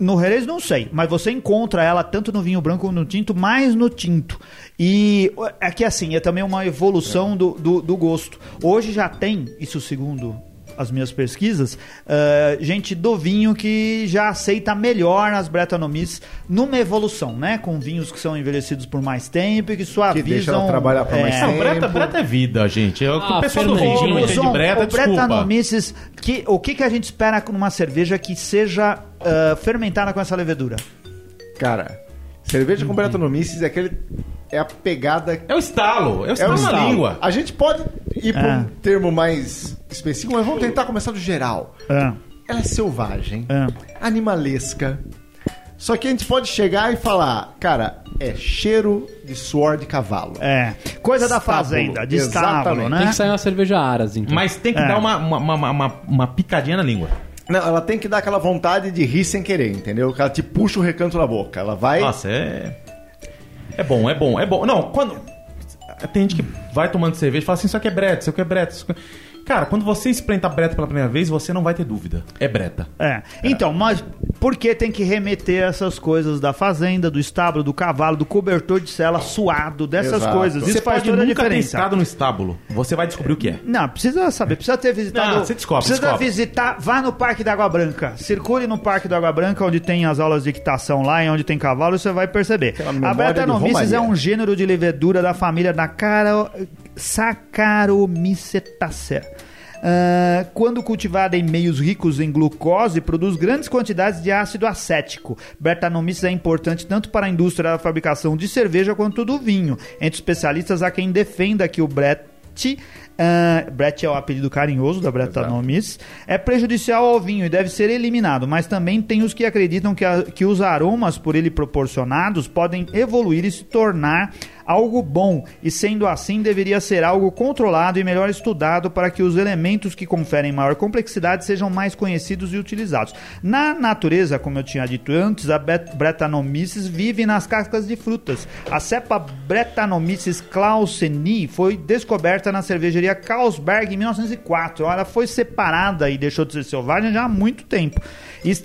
No Jerez não sei, mas você encontra ela tanto no vinho branco como no tinto, mais no tinto. E é que assim, é também uma evolução do, do, do gosto. Hoje já tem, isso segundo as minhas pesquisas, eh, gente do vinho que já aceita melhor as Brettanomyces numa evolução, né? Com vinhos que são envelhecidos por mais tempo e que suavizam... deixa ela trabalhar por mais é, Não, tempo. breta, breta é vida, gente. É o que Ah, o pessoal do vinho entende Zon, breta, o desculpa. Brettanomyces, que, o que, que a gente espera numa cerveja que seja ah, fermentada com essa levedura? cara, cerveja com Brettanomyces é aquele. É a pegada. É o estalo. É o É estalo o na estalo. língua. A gente pode ir para É. um termo mais específico, mas vamos tentar começar do geral. Ah, Ela é selvagem, ah. animalesca. Só que a gente pode chegar e falar, cara, é cheiro de suor de cavalo. É, coisa da Estábulo, fazenda, de estábulo, exatamente. né? Tem que sair uma cerveja aras, então. Mas tem que É. dar uma, uma, uma, uma- uma picadinha na língua. Não, ela tem que dar aquela vontade de rir sem querer, entendeu? Que ela te puxa o recanto da boca. Ela vai. Nossa, é. É bom, é bom, é bom. Não, quando. Tem gente que vai tomando cerveja e fala assim: Isso aqui é breta, isso aqui é. Isso aqui... Cara, quando você experimenta breta pela primeira vez, você não vai ter dúvida. É breta. É. Então, mas por que tem que remeter essas coisas da fazenda, do estábulo, do cavalo, do cobertor de cela suado, dessas Exato. coisas? Isso Você faz toda a diferença. estado no estábulo. Você vai descobrir o que é. Não, precisa saber, precisa ter visitado. Não, você descobre, precisa descobre. visitar, vá no Parque da Água Branca. Circule no Parque da Água Branca, onde tem as aulas de equitação lá e onde tem cavalo, você vai perceber. A Brettanomyces é um gênero de levedura da família da Caro... Saccharomycetaceae. Ah, quando cultivada em meios ricos em glucose, produz grandes quantidades de ácido acético. Brettanomyces é importante tanto para a indústria da fabricação de cerveja quanto do vinho. Entre especialistas há quem defenda que o Brett ah, Brett é o apelido carinhoso da Brettanomyces, é prejudicial ao vinho e deve ser eliminado, mas também tem os que acreditam que, a- que os aromas por ele proporcionados podem evoluir e se tornar algo bom, e sendo assim deveria ser algo controlado e melhor estudado para que os elementos que conferem maior complexidade sejam mais conhecidos e utilizados. Na natureza, como eu tinha dito antes, a Brettanomyces vive nas cascas de frutas. A cepa Brettanomyces clauseni foi descoberta na cervejaria Carlsberg em 1904. Ela foi separada e deixou de ser selvagem já há muito tempo.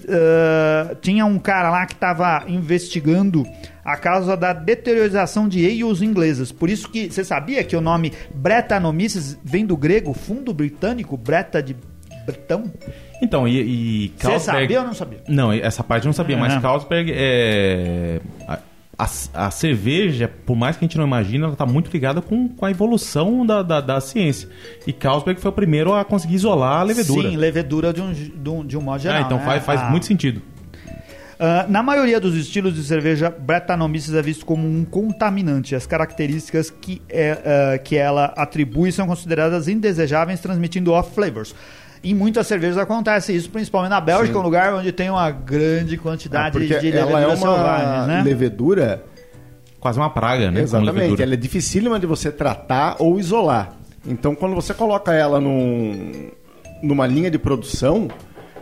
Ah, tinha um cara lá que estava investigando a causa da deteriorização de ales inglesas. Por isso que você sabia que o nome Brettanomyces vem do grego fundo britânico, Breta de Bretão? Então, e. e Você sabia ou não sabia? Não, essa parte eu não sabia, mas É. Carlsberg é. A- a, cerveja, por mais que a gente não imagine, ela está muito ligada com, com a evolução da, da, da ciência. E Carlsberg foi o primeiro a conseguir isolar a levedura. Sim, levedura de um, de um, de um modo geral. Ah, então né? faz, faz Ah. muito sentido. Ah, na maioria dos estilos de cerveja, Brettanomyces é visto como um contaminante. As características que, é, ah, que ela atribui são consideradas indesejáveis, transmitindo off-flavors. Em muitas cervejas acontece isso, principalmente na Bélgica, Sim. um lugar onde tem uma grande quantidade porque de ela é uma né? levedura Quase uma praga, né? Exatamente, levedura. ela é dificílima de você tratar ou isolar. Então, quando você coloca ela num, numa linha de produção,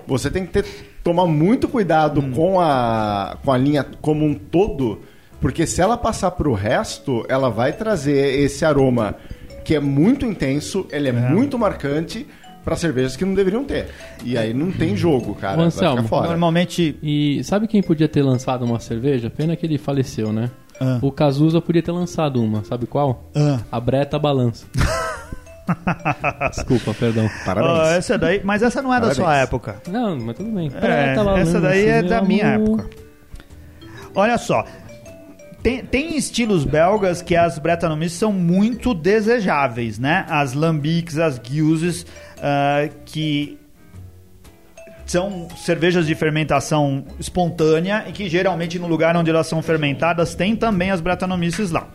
você tem que ter, tomar muito cuidado Hum. com, a, com a linha como um todo, porque se ela passar para o resto, ela vai trazer esse aroma que é muito intenso, ele é, muito marcante para cervejas que não deveriam ter. E aí não tem jogo, cara. Anselmo, ficar fora. Normalmente. E sabe quem podia ter lançado uma cerveja? Pena que ele faleceu, né? Ah. O Cazuza podia ter lançado uma, sabe qual? Ah. A Breta Balança. Desculpa, perdão. Parabéns. Ah, essa daí, mas essa não é da Parabéns. sua época. Não, mas tudo bem. É, Breta Balança, essa daí é da minha amor. época. Olha só. Tem, tem estilos belgas que as Brettanomyces são muito desejáveis, né? As Lambics, as Gueuses, ah, que são cervejas de fermentação espontânea e que geralmente no lugar onde elas são fermentadas tem também as Brettanomyces lá.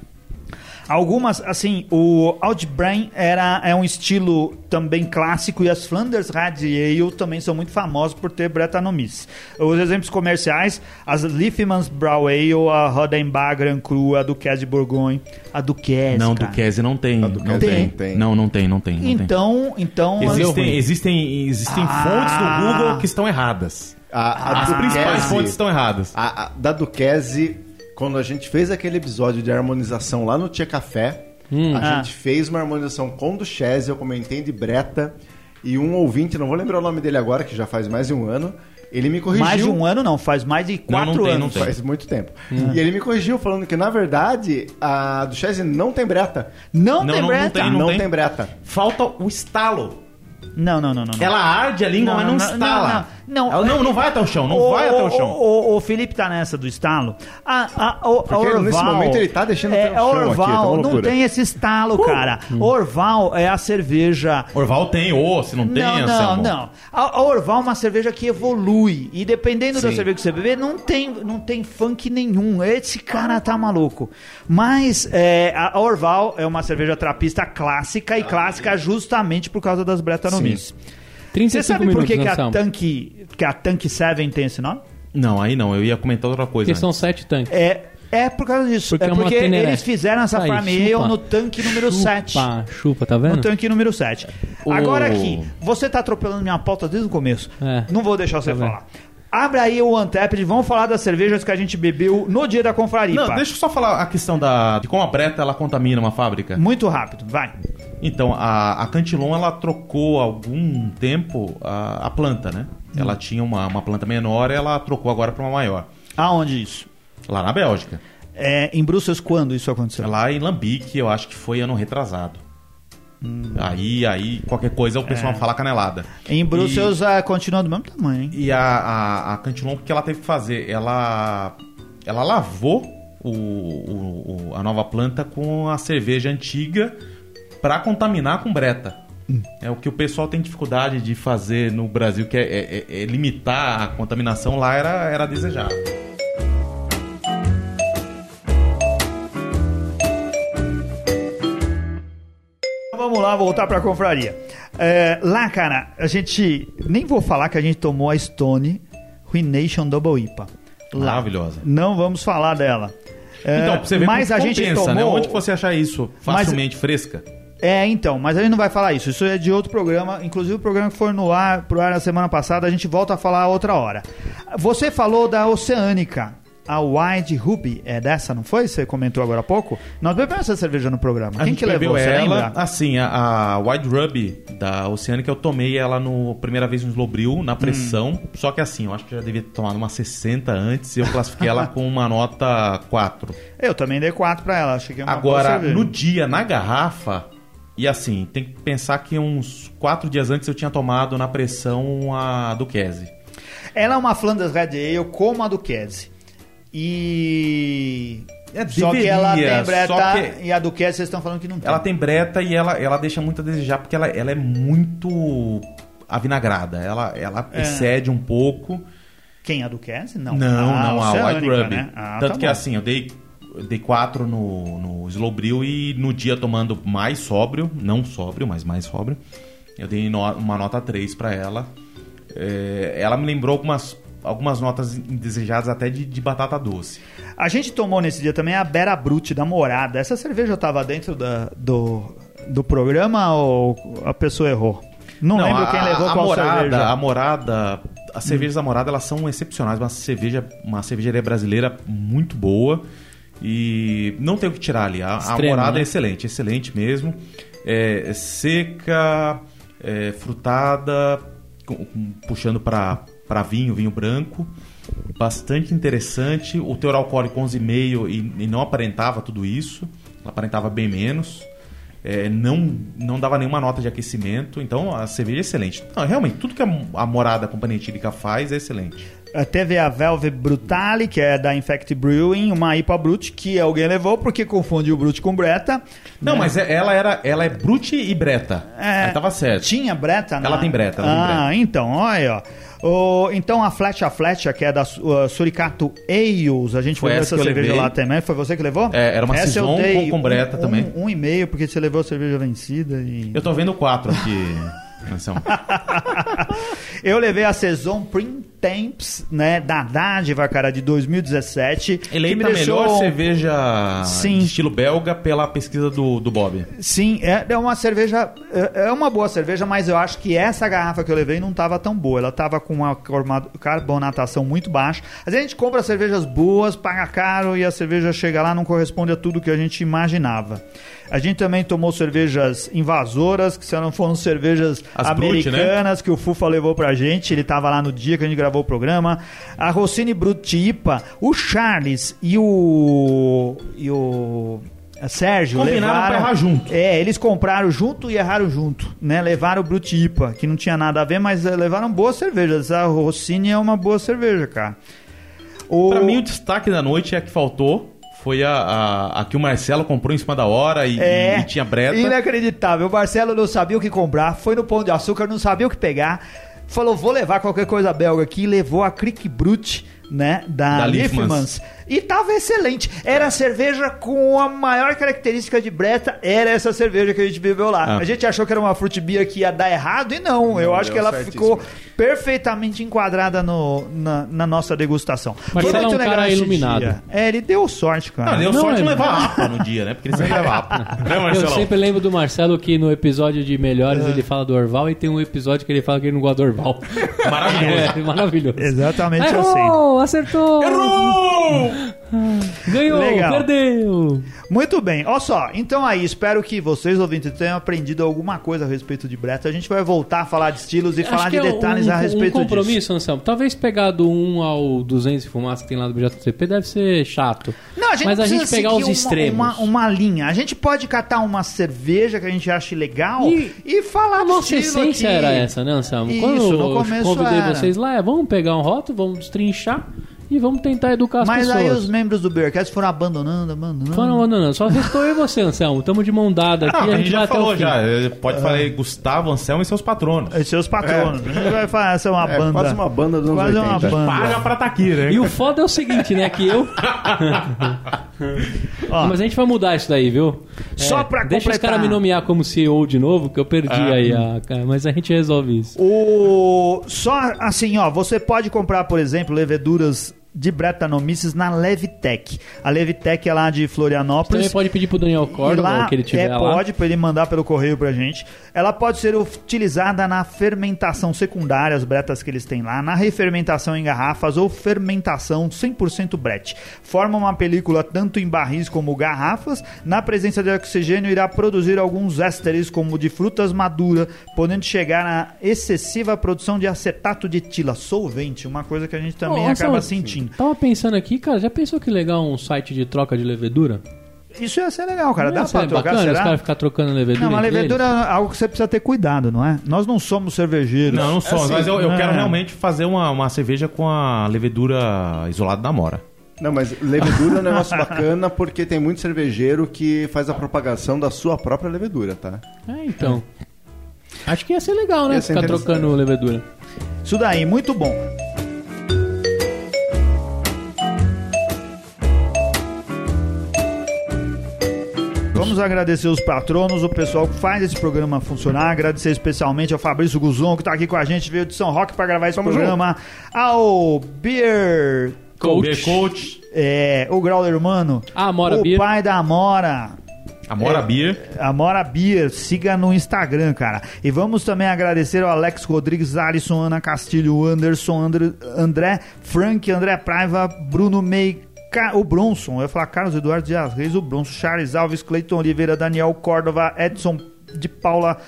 Algumas, assim, o Outbrain era, é um estilo também clássico e as Flanders Red Ale também são muito famosas por ter Brettanomyces. Os exemplos comerciais, as Liefmans Brow Ale, a Rodenbach Grand Cru, a Duquesse de Bourgogne, a Duquesse, Não, cara. Duquese não tem. A não tem. tem. Não, não tem, não tem. Não tem. Então, então... Existem, existem, existem Ah. fontes do Google que estão erradas. A, a As principais fontes estão erradas. A, a- da Duquese, quando a gente fez aquele episódio de harmonização lá no Tia Café, Hum. a Ah. gente fez uma harmonização com Duchese, eu comentei de Breta, e um ouvinte, não vou lembrar o nome dele agora, que já faz mais de um ano, ele me corrigiu. Mais de um ano não, faz mais de Não, não quatro tem, não anos. tem. Faz muito tempo. E ele me corrigiu falando que, na verdade, a Duchese não tem Breta. Não, Não, tem não, não Bretta. tem, Não, tem. tem Breta. Falta o estalo. Não, não, não, não. não. Ela arde a língua, mas não, não, estala. Não, não. Ela não, não vai até o chão, não O- vai até o o- chão. O, o Felipe tá nessa do estalo. A, a, o, Orval, nesse momento ele tá deixando é, até o a chão aqui, tá Orval uma não loucura. tem esse estalo, cara. Orval é a cerveja. Orval tem, ô, se não tem, não, não, não. A, a Orval é uma cerveja que evolui. E dependendo da Sim. cerveja que você beber, não tem, não tem funk nenhum. Esse cara tá maluco. Mas é, a Orval é uma cerveja trapista clássica e clássica justamente por causa das Brettanomyces. 35 Você sabe por que, que, a. Tank, que a Tank 7 tem esse nome? Não, aí não, eu ia comentar outra coisa. é Porque são antes. sete tanques. É, é por causa disso. Porque é é porque Teneré. eles fizeram essa Aí, farm ale chupa. no tanque número 7. Chupa, chupa, tá vendo? No tanque número 7. O- Agora aqui, você tá atropelando minha pauta desde o começo. É. Não vou deixar você Tá vendo? falar. Abre aí o Untapped, vamos falar das cervejas que a gente bebeu no dia da confraria. Não, deixa eu só falar a questão da, de como a Breta ela contamina uma fábrica. Muito rápido, vai. Então, a, a Cantilon ela trocou há algum tempo a, a planta, né? Hum. Ela tinha uma, uma planta menor, ela trocou agora para uma maior. Aonde isso? Lá na Bélgica. É, em Bruxelas, quando isso aconteceu? Lá em Lambique, eu acho que foi ano retrasado. Hum. Aí, aí, qualquer coisa o É. pessoal fala canelada. Em Bruxelas, ah, continua do mesmo tamanho, hein? E a, a, a Cantilon, o que ela teve que fazer? Ela, ela lavou o, o- o- a nova planta com a cerveja antiga para contaminar com breta. É o que o pessoal tem dificuldade de fazer no Brasil, que é, é- é- é limitar a contaminação lá era, era desejável. Lá, voltar pra confraria. É, lá, cara, a gente. Nem vou falar que a gente tomou a Stone Ruination Double IPA. Lá. Maravilhosa. Não vamos falar dela. É, Então, pra você ver mas como a gente compensa, tomou. né? Onde que você acha isso Mas- facilmente fresca? É, então, mas a gente não vai falar isso. Isso é de outro programa. Inclusive o programa que foi no ar, pro ar na semana passada, a gente volta a falar outra hora. Você falou da Oceânica. A Wide Ruby é dessa, não foi? Você comentou agora há pouco? Nós bebemos essa cerveja no programa. A Quem que levou? Você ela, lembra? assim, a, a Wide Ruby da Oceânica, eu tomei ela no primeira vez no Slobril, na pressão. Hum. Só que assim, eu acho que já devia ter tomado uma 60 antes e eu classifiquei ela com uma nota 4. Eu também dei 4 pra ela. Achei que é uma Agora, no dia, na garrafa, e assim, tem que pensar que uns 4 dias antes eu tinha tomado na pressão a Duquese. Ela é uma Flanders Red Ale como a Duquese. E. É, só que ela tem breta que- e a do Cass vocês estão falando que não tem. Ela tem breta e ela, ela deixa muito a desejar porque ela, ela é muito avinagrada. Ela, ela É. excede um pouco. Quem? A do Cass? Não. Não, não, a White Ruby. né? Ah, Tanto tá que bom. assim, eu dei, eu dei quatro no, no Slow Brew e no dia tomando mais sóbrio, não sóbrio, mas mais sóbrio, eu dei no- uma nota 3 pra ela. É, ela me lembrou algumas, algumas notas indesejadas até de, de batata doce. A gente tomou nesse dia também a Bera Brute da Morada. Essa cerveja tava dentro da- do, do programa ou a pessoa errou? Não, lembro a, quem levou a qual morada, cerveja. A morada, as cervejas da morada elas são excepcionais, uma cerveja, uma cervejaria brasileira muito boa e não tem o que tirar ali. A, a Extremo, morada né? é excelente, excelente mesmo. É, é seca, é, frutada, com- com- puxando para para vinho, vinho branco. Bastante interessante. O teor alcoólico 11,5 e, e não aparentava tudo isso. Aparentava bem menos. É, não, não dava nenhuma nota de aquecimento. Então a cerveja é excelente. Não, realmente, tudo que a, a morada Companhia Etílica faz é excelente. Teve a Velvet Brutale, que é da Infect Brewing, uma IPA Brute, que alguém levou porque confunde o Brute com Breta. Não, né? mas é- ela era ela é Brute e Breta. É, Aí tava certo. Tinha Breta, né? Ela tem Breta, ela tem Ah, então, olha, ó. O- então a Flecha Flecha, que é da uh, Suricato Ales, a gente Foi essa essa cerveja levei. lá também. Foi você que levou? É, era uma essa Saison com- com Breta um, também. Um, um e meio, porque você levou a cerveja vencida e... Eu tô vendo quatro aqui. Eu levei a Saison Print Né, da Dádiva, cara, de 2017. que me Eleita a deixou- melhor cerveja Sim. de estilo belga pela pesquisa do, do Bob. Sim, é, é uma cerveja. É é uma boa cerveja, mas eu acho que essa garrafa que eu levei não estava tão boa. Ela estava com uma carbonatação muito baixa. Às vezes a gente compra cervejas boas, paga caro e a cerveja chega lá não corresponde a tudo que a gente imaginava. A gente também tomou cervejas invasoras, que se não foram cervejas As Brut, né? americanas que o Fufa levou pra gente. Ele tava lá no dia que a gente gravou o programa. A Rossini Brut IPA, o Charles e o. e o. Sérgio Combinaram levaram pra errar junto. É, eles compraram junto e erraram junto, né? Levaram o Brut IPA, que não tinha nada a ver, mas eh, levaram boas cervejas. A Rossini é uma boa cerveja, cara. O... Pra mim, o destaque da noite é que faltou. Foi a, a, a que o Marcelo comprou em cima da hora e, É, e tinha breta. inacreditável. O Marcelo não sabia o que comprar, foi no Pão de Açúcar, não sabia o que pegar. Falou, vou levar qualquer coisa belga aqui. Levou a Crick Brut, né? Da, Da Liefmans. Liefmans. E tava excelente. Era a cerveja com a maior característica de breta, era essa cerveja que a gente bebeu lá. Ah. A gente achou que era uma fruit beer que ia dar errado, e não. eu acho que ela certíssimo. ficou perfeitamente enquadrada no, na, na nossa degustação. Marcelo Foi é um muito cara legal esse iluminado. dia. É, ele deu sorte, cara. Não, deu Não, sorte de é- não levar APA no dia, né? Porque ele sempre leva APA. né, Eu sempre lembro do Marcelo que no episódio de Melhores É. ele fala do Orval e tem um episódio que ele fala que ele não gosta do Orval. Maravilhoso. É, maravilhoso. Exatamente assim. Errou! Acertou! Errou! Ganhou! Legal. Perdeu! Muito bem, olha só, então aí, espero que vocês, ouvintes, tenham aprendido alguma coisa a respeito de Breta. A gente vai voltar a falar de estilos e falar de é detalhes um, a respeito um disso. compromisso, Anselmo. Talvez pegar do 1 ao 200 de fumaça que tem lá do BJCP deve ser chato. Não, a gente Mas a gente pegar os uma- extremos. Uma, uma linha. A gente pode catar uma cerveja que a gente ache legal e, E falar A do nossa estilo essência aqui. era essa, né, Anselmo? Isso, Quando no eu convidei era. vocês lá, é, vamos pegar um rótulo, vamos destrinchar e vamos tentar educar as Mas pessoas. aí os membros do Bearcast foram abandonando, abandonando. Foram abandonando. Só restou eu e você, Anselmo. Tamo de mão dada aqui Não, e a gente já vai até o falou já. Pode falar aí Gustavo, Anselmo e seus patronos. Os seus patronos. A gente vai fazer uma É, banda. quase uma banda dos anos Quase uma 80. banda. Paga pra tá aqui, né? E o foda é o seguinte, né? Que eu. Ó, Mas a gente vai mudar isso daí, viu? Só É, pra Deixa os completar. caras me nomear como CEO de novo, que eu perdi Ah. aí a. Mas a gente resolve isso. O só assim, ó, você pode comprar, por exemplo, leveduras de Bretanomices na Levitec. A Levitec é lá de Florianópolis. Também pode pedir pro Daniel Córdoba, lá, que ele tiver é, lá. pode, para ele mandar pelo correio pra gente. Ela pode ser utilizada na fermentação secundária, as bretas que eles têm lá, na refermentação em garrafas ou fermentação 100% brete. Forma uma película tanto em barris como garrafas. Na presença de oxigênio, irá produzir alguns ésteres, como de frutas maduras, podendo chegar a excessiva produção de acetato de etila, solvente, uma coisa que a gente também Ô, acaba Anselmo, Tava pensando aqui, cara, já pensou que legal um site de troca de levedura? Isso ia ser legal, cara. Não Dá pra trocar, bacana os será? caras ficar trocando levedura? Não, levedura eles? é algo que você precisa ter cuidado, não é? Nós não somos cervejeiros. Não, não sou. assim, mas eu, eu é. quero realmente fazer uma, uma cerveja com a levedura isolada da mora. Não, mas levedura é um negócio bacana porque tem muito cervejeiro que faz a propagação da sua própria levedura, tá? É, então. Acho que ia ser legal, né? Ia ser Ficar trocando levedura. Isso daí, muito bom. Vamos agradecer os patronos, o pessoal que faz esse programa funcionar. Agradecer especialmente ao Fabrício Guzon, que está aqui com a gente, veio de São Roque para gravar esse Tamo programa. Ao Beer Coach. Coach. é, o Grauler Humano. Ah, Amora o Beer. pai da Amora. Amora Beer. Amora Beer, siga no Instagram, cara. E vamos também agradecer ao Alex Rodrigues, Alisson, Ana Castilho, Anderson, André, André Frank, André Praiva, Bruno Mei, Ca- o Bronson, eu ia falar Carlos Eduardo Dias Reis, o Bronson, Charles Alves, Cleiton Oliveira, Daniel Córdova, Edson de Paula,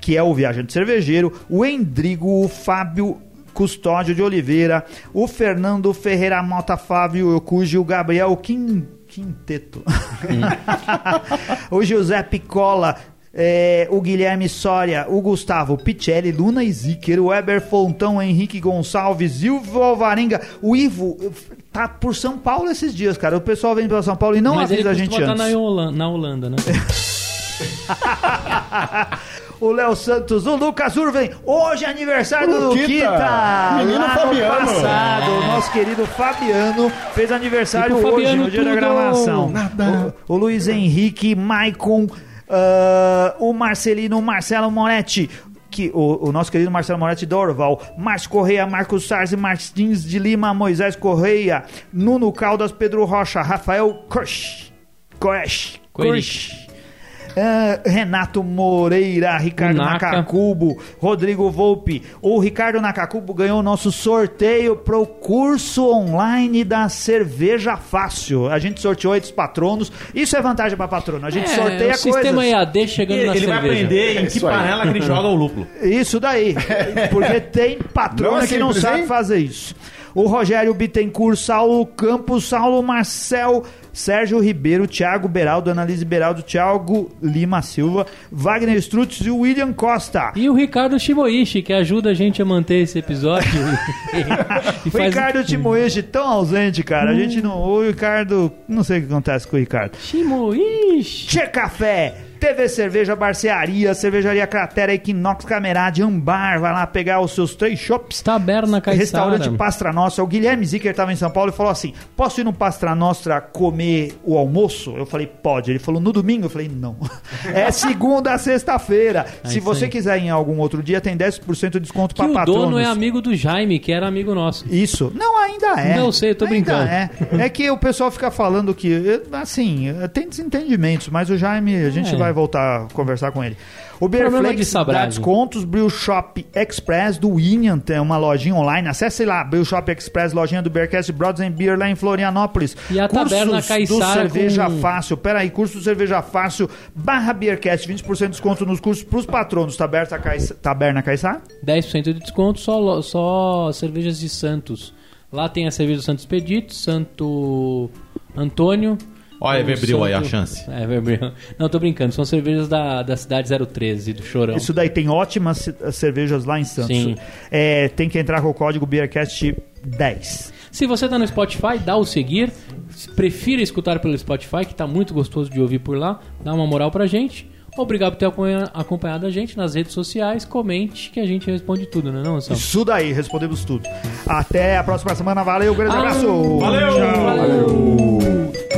que é o viajante cervejeiro, o Endrigo, o Fábio Custódio de Oliveira, o Fernando Ferreira Mota, Flávio Yokuji, o Gabriel Quin, Quinteto, o José Picola, é, o Guilherme Soria, o Gustavo Picelli, Luna Zicker, o Weber Fontão, Henrique Gonçalves, Silvio Alvarenga, o Ivo tá por São Paulo esses dias, cara. O pessoal vem pra São Paulo e não Mas ele avisa a gente costuma antes. estar na Holanda, na Holanda, né? o Léo Santos, o Lucas Urven. Hoje é aniversário do Luquita. Luquita. Menino Lá no Fabiano. passado, o nosso querido Fabiano fez aniversário E hoje, Fabiano no dia da gravação. O, o Luiz Henrique, Maicon, ah, o Marcelino, o Marcelo Moretti. Que, o, o nosso querido Marcelo Moretti Dorval, Márcio Correia, Marcos Sarzi, Martins de Lima, Moisés Correia, Nuno Caldas, Pedro Rocha, Rafael Kosh, Kosh. Kosh, ah, Renato Moreira, Ricardo Naka. Nakakubo, Rodrigo Volpe. O Ricardo Nakakubo ganhou o nosso sorteio pro curso online da Cerveja Fácil. A gente sorteou esses patronos. Isso é vantagem para patrono. A gente é, sorteia o sistema coisas. EAD chegando na Ele vai cerveja. aprender em que Isso aí. panela que ele joga o lúpulo. Isso daí. Porque tem patrona Não é que não sabe hein? fazer isso. O Rogério Bittencourt, Saulo Campos, Saulo Marcel, Sérgio Ribeiro, Thiago Beraldo, Analise Beraldo, Thiago Lima Silva, Wagner Strutz e o William Costa. E o Ricardo Shiboishi, que ajuda a gente a manter esse episódio. O faz- Ricardo Timoeste tão ausente, cara. A gente não. O Ricardo. Não sei o que acontece com o Ricardo. Shimoishi. Tchê Café, TV Cerveja, Barcearia, Cervejaria Cratera, Equinox Camerade, Ambar. Vai lá pegar os seus três shops. Taberna Caissara. Restaurante Pastra Nostra. O Guilherme Zicker estava em São Paulo e falou assim: Posso ir no Pastra Nostra comer o almoço? Eu falei: Pode. Ele falou: No domingo? Eu falei: Não. É segunda a sexta-feira. Se isso você aí. quiser ir em algum outro dia, tem 10% de desconto para o patronos. dono é amigo do Jaime, que era amigo nosso. Isso. Não, ainda é. Não sei, eu tô Ainda brincando. É. é que o pessoal fica falando que, assim, tem desentendimentos, mas o Jaime, a gente É. vai voltar a conversar com ele. O de Beerflex dá descontos, Brew Shop Express do Winian, tem uma lojinha online, acesse lá, Brew Shop Express, lojinha do Beercast Brothers and Beer lá em Florianópolis. E a cursos Taberna do Caiçara Cerveja com- Fácil, peraí, curso do Cerveja Fácil, barra Beercast, 20% de desconto nos cursos pros patronos, Taberna, Caiça, Taberna Caissar? 10% de desconto, só, só cervejas de Santos. Lá tem a cerveja do Santo Expedito, Santo Antônio. Olha, o Everbril aí, a chance. É, Everbril. Não, tô brincando. São cervejas da, da cidade 013, do Chorão. Isso daí tem ótimas ce- cervejas lá em Santos. Sim. É, tem que entrar com o código BeerCast10. Se você tá no Spotify, dá o seguir. Se prefira escutar pelo Spotify, que tá muito gostoso de ouvir por lá. Dá uma moral pra gente. Obrigado por ter acompanha- acompanhado a gente nas redes sociais. Comente que a gente responde tudo, não é não, Anselmo? Isso daí, respondemos tudo. Até a próxima semana. Valeu, grande Ah, abraço. valeu! Tchau. Valeu!